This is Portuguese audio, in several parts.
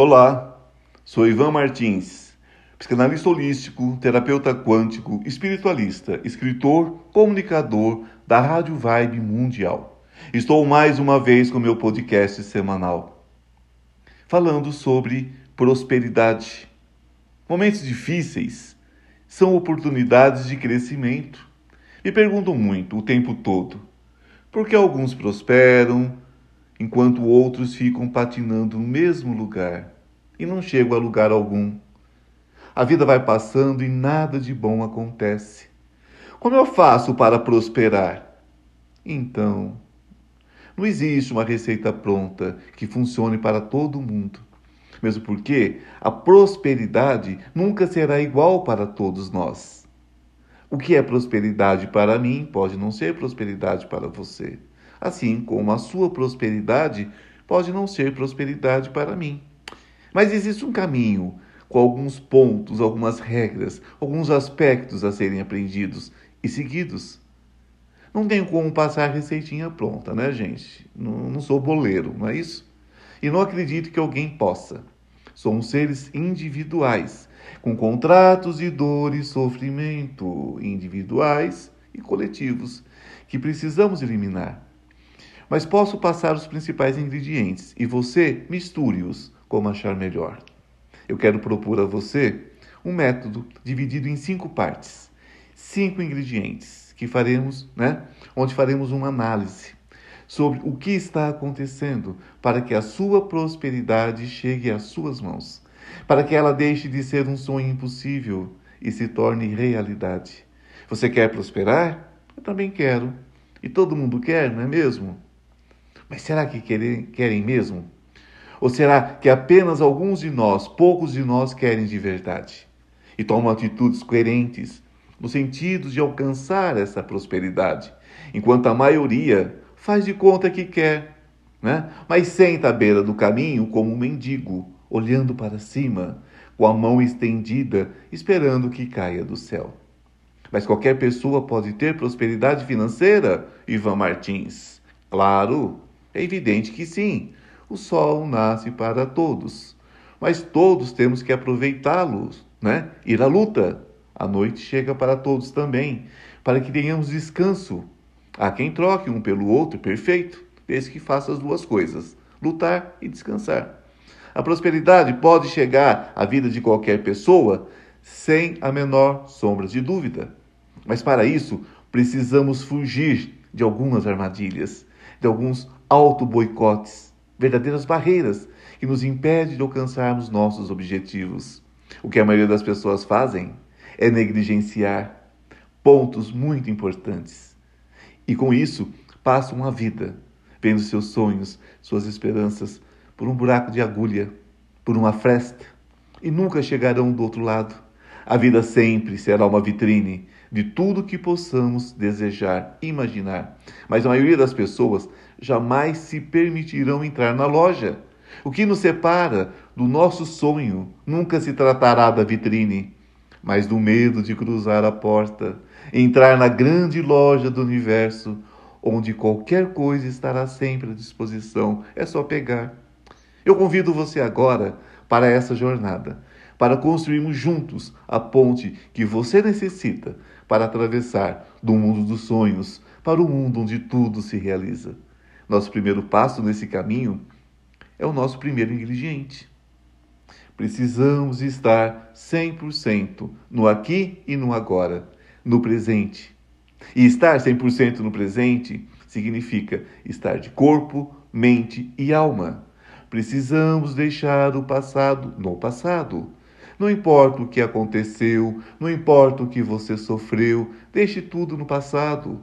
Olá, sou Ivan Martins, psicanalista holístico, terapeuta quântico, espiritualista, escritor, comunicador da Rádio Vibe Mundial. Estou mais uma vez com meu podcast semanal, falando sobre prosperidade. Momentos difíceis são oportunidades de crescimento. Me pergunto muito o tempo todo por que alguns prosperam, enquanto outros ficam patinando no mesmo lugar e não chegam a lugar algum. A vida vai passando e nada de bom acontece. Como eu faço para prosperar? Então, não existe uma receita pronta que funcione para todo mundo. Mesmo porque a prosperidade nunca será igual para todos nós. O que é prosperidade para mim pode não ser prosperidade para você assim como a sua prosperidade pode não ser prosperidade para mim. Mas existe um caminho com alguns pontos, algumas regras, alguns aspectos a serem aprendidos e seguidos. Não tenho como passar a receitinha pronta, né, gente? Não, não sou boleiro, não é isso? E não acredito que alguém possa. Somos seres individuais, com contratos de dor e sofrimento individuais e coletivos, que precisamos eliminar mas posso passar os principais ingredientes e você misture-os como achar melhor. Eu quero propor a você um método dividido em cinco partes, cinco ingredientes que faremos, né? Onde faremos uma análise sobre o que está acontecendo para que a sua prosperidade chegue às suas mãos, para que ela deixe de ser um sonho impossível e se torne realidade. Você quer prosperar? Eu também quero. E todo mundo quer, não é mesmo? Mas será que querem, querem mesmo? Ou será que apenas alguns de nós, poucos de nós, querem de verdade? E tomam atitudes coerentes no sentido de alcançar essa prosperidade, enquanto a maioria faz de conta que quer, né? mas senta à beira do caminho como um mendigo, olhando para cima, com a mão estendida, esperando que caia do céu. Mas qualquer pessoa pode ter prosperidade financeira, Ivan Martins. Claro, é evidente que sim, o sol nasce para todos, mas todos temos que aproveitá-lo, né? Ir à luta. A noite chega para todos também, para que tenhamos descanso. Há quem troque um pelo outro, perfeito, desde que faça as duas coisas: lutar e descansar. A prosperidade pode chegar à vida de qualquer pessoa sem a menor sombra de dúvida. Mas para isso, precisamos fugir de algumas armadilhas, de alguns auto-boicotes, verdadeiras barreiras que nos impedem de alcançarmos nossos objetivos. O que a maioria das pessoas fazem é negligenciar pontos muito importantes. E com isso, passam a vida vendo seus sonhos, suas esperanças por um buraco de agulha, por uma fresta, e nunca chegarão do outro lado. A vida sempre será uma vitrine de tudo que possamos desejar, imaginar. Mas a maioria das pessoas jamais se permitirão entrar na loja. O que nos separa do nosso sonho nunca se tratará da vitrine, mas do medo de cruzar a porta, entrar na grande loja do universo, onde qualquer coisa estará sempre à disposição. É só pegar. Eu convido você agora para essa jornada, para construirmos juntos a ponte que você necessita para atravessar do mundo dos sonhos para o mundo onde tudo se realiza. Nosso primeiro passo nesse caminho é o nosso primeiro ingrediente. Precisamos estar 100% no aqui e no agora, no presente. E estar 100% no presente significa estar de corpo, mente e alma. Precisamos deixar o passado no passado. Não importa o que aconteceu, não importa o que você sofreu, deixe tudo no passado.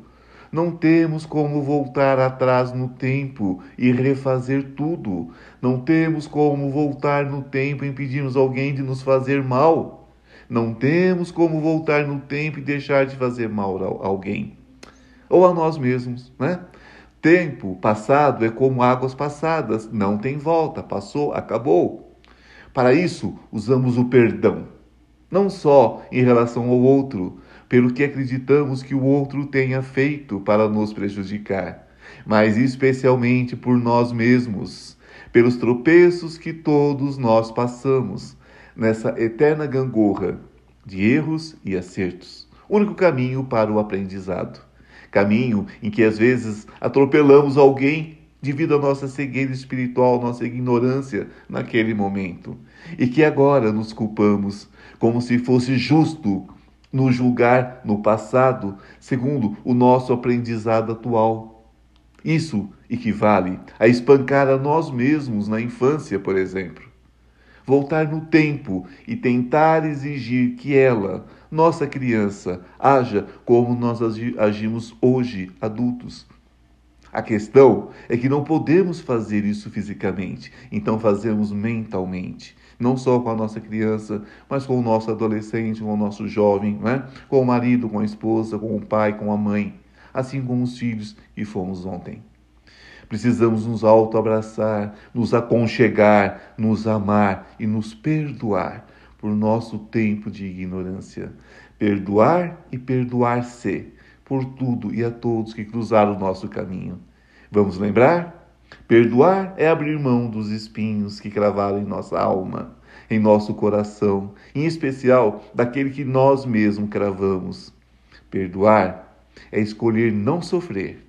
Não temos como voltar atrás no tempo e refazer tudo. Não temos como voltar no tempo e impedirmos alguém de nos fazer mal. Não temos como voltar no tempo e deixar de fazer mal a alguém. Ou a nós mesmos, né? Tempo passado é como águas passadas, não tem volta, passou, acabou. Para isso, usamos o perdão, não só em relação ao outro, pelo que acreditamos que o outro tenha feito para nos prejudicar, mas especialmente por nós mesmos, pelos tropeços que todos nós passamos nessa eterna gangorra de erros e acertos. Único caminho para o aprendizado. Caminho em que às vezes atropelamos alguém devido à nossa cegueira espiritual, nossa ignorância naquele momento. E que agora nos culpamos como se fosse justo nos julgar no passado, segundo o nosso aprendizado atual. Isso equivale a espancar a nós mesmos na infância, por exemplo. Voltar no tempo e tentar exigir que ela, nossa criança, haja como nós agimos hoje, adultos. A questão é que não podemos fazer isso fisicamente, então fazemos mentalmente. Não só com a nossa criança, mas com o nosso adolescente, com o nosso jovem, né? com o marido, com a esposa, com o pai, com a mãe, assim como os filhos que fomos ontem. Precisamos nos auto-abraçar, nos aconchegar, nos amar e nos perdoar por nosso tempo de ignorância. Perdoar e perdoar-se por tudo e a todos que cruzaram o nosso caminho. Vamos lembrar? Perdoar é abrir mão dos espinhos que cravaram em nossa alma, em nosso coração, em especial daquele que nós mesmos cravamos. Perdoar é escolher não sofrer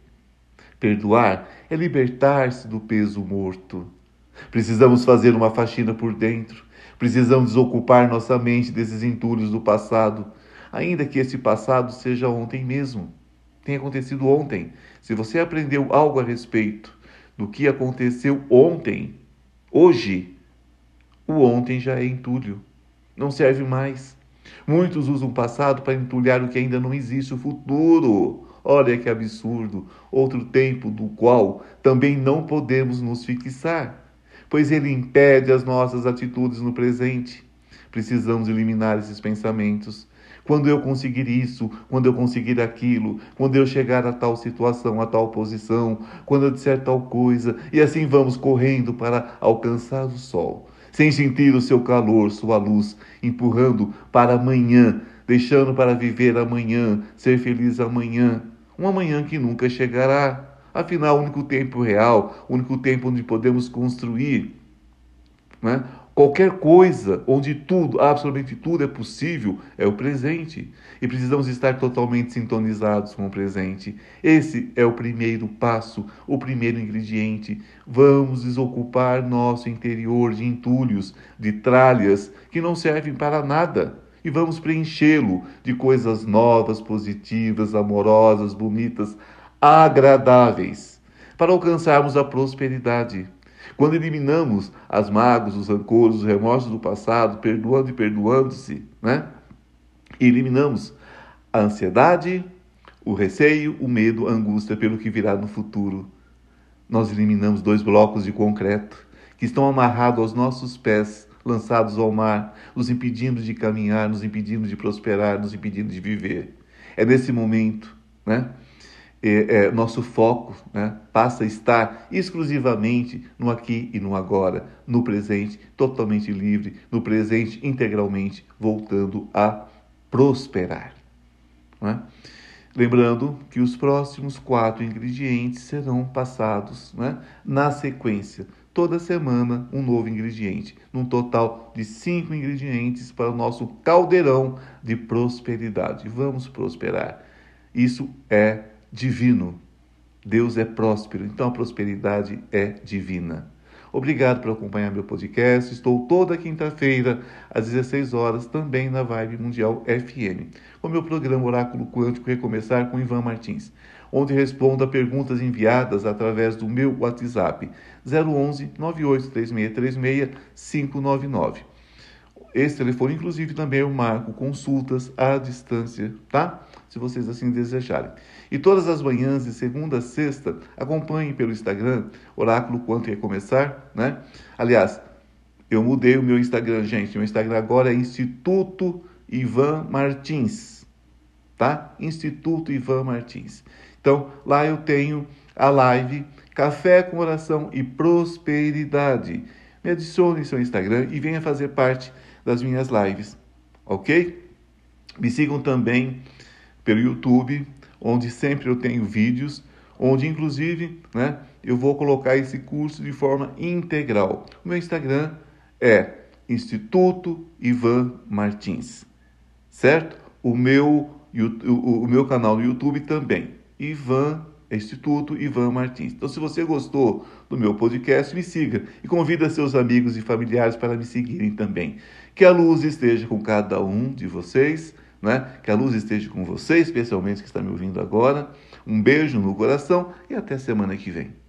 Perdoar é libertar-se do peso morto. Precisamos fazer uma faxina por dentro. Precisamos desocupar nossa mente desses entulhos do passado, ainda que esse passado seja ontem mesmo. Tenha acontecido ontem. Se você aprendeu algo a respeito do que aconteceu ontem, hoje, o ontem já é entulho. Não serve mais. Muitos usam o passado para entulhar o que ainda não existe, o futuro. Olha que absurdo! Outro tempo do qual também não podemos nos fixar, pois ele impede as nossas atitudes no presente. Precisamos eliminar esses pensamentos. Quando eu conseguir isso, quando eu conseguir aquilo, quando eu chegar a tal situação, a tal posição, quando eu disser tal coisa, e assim vamos correndo para alcançar o sol, sem sentir o seu calor, sua luz, empurrando para amanhã, deixando para viver amanhã, ser feliz amanhã um amanhã que nunca chegará. Afinal, o único tempo real, o único tempo onde podemos construir né? Qualquer coisa, onde tudo, absolutamente tudo é possível, é o presente. E precisamos estar totalmente sintonizados com o presente. Esse é o primeiro passo, o primeiro ingrediente. Vamos desocupar nosso interior de entulhos, de tralhas que não servem para nada e vamos preenchê-lo de coisas novas, positivas, amorosas, bonitas, agradáveis, para alcançarmos a prosperidade. Quando eliminamos as mágoas, os rancores, os remorsos do passado, perdoando e perdoando-se, né? Eliminamos a ansiedade, o receio, o medo, a angústia pelo que virá no futuro. Nós eliminamos dois blocos de concreto que estão amarrados aos nossos pés lançados ao mar, nos impedindo de caminhar, nos impedindo de prosperar, nos impedindo de viver. É nesse momento, né? É, é, nosso foco né, passa a estar exclusivamente no aqui e no agora, no presente, totalmente livre, no presente integralmente, voltando a prosperar. Né? Lembrando que os próximos quatro ingredientes serão passados né, na sequência toda semana um novo ingrediente, num total de cinco ingredientes para o nosso caldeirão de prosperidade. Vamos prosperar. Isso é divino. Deus é próspero, então a prosperidade é divina. Obrigado por acompanhar meu podcast. Estou toda quinta-feira, às 16 horas, também na Vibe Mundial FM, com meu programa Oráculo Quântico Recomeçar com Ivan Martins onde respondo a perguntas enviadas através do meu WhatsApp 011 983636 599. Esse telefone, inclusive, também eu marco consultas à distância, tá? Se vocês assim desejarem. E todas as manhãs, de segunda a sexta, acompanhem pelo Instagram, Oráculo Quanto Ia Começar, né? Aliás, eu mudei o meu Instagram, gente. Meu Instagram agora é Instituto Ivan Martins, tá? Instituto Ivan Martins. Então, lá eu tenho a live Café com Oração e Prosperidade. Me adicione em seu Instagram e venha fazer parte das minhas lives, ok? Me sigam também pelo YouTube, onde sempre eu tenho vídeos, onde inclusive né, eu vou colocar esse curso de forma integral. O meu Instagram é Instituto Ivan Martins, certo? O meu, o, o meu canal no YouTube também, Ivan Instituto Ivan Martins. Então, se você gostou do meu podcast, me siga e convida seus amigos e familiares para me seguirem também. Que a luz esteja com cada um de vocês, né? Que a luz esteja com você, especialmente que está me ouvindo agora. Um beijo no coração e até semana que vem.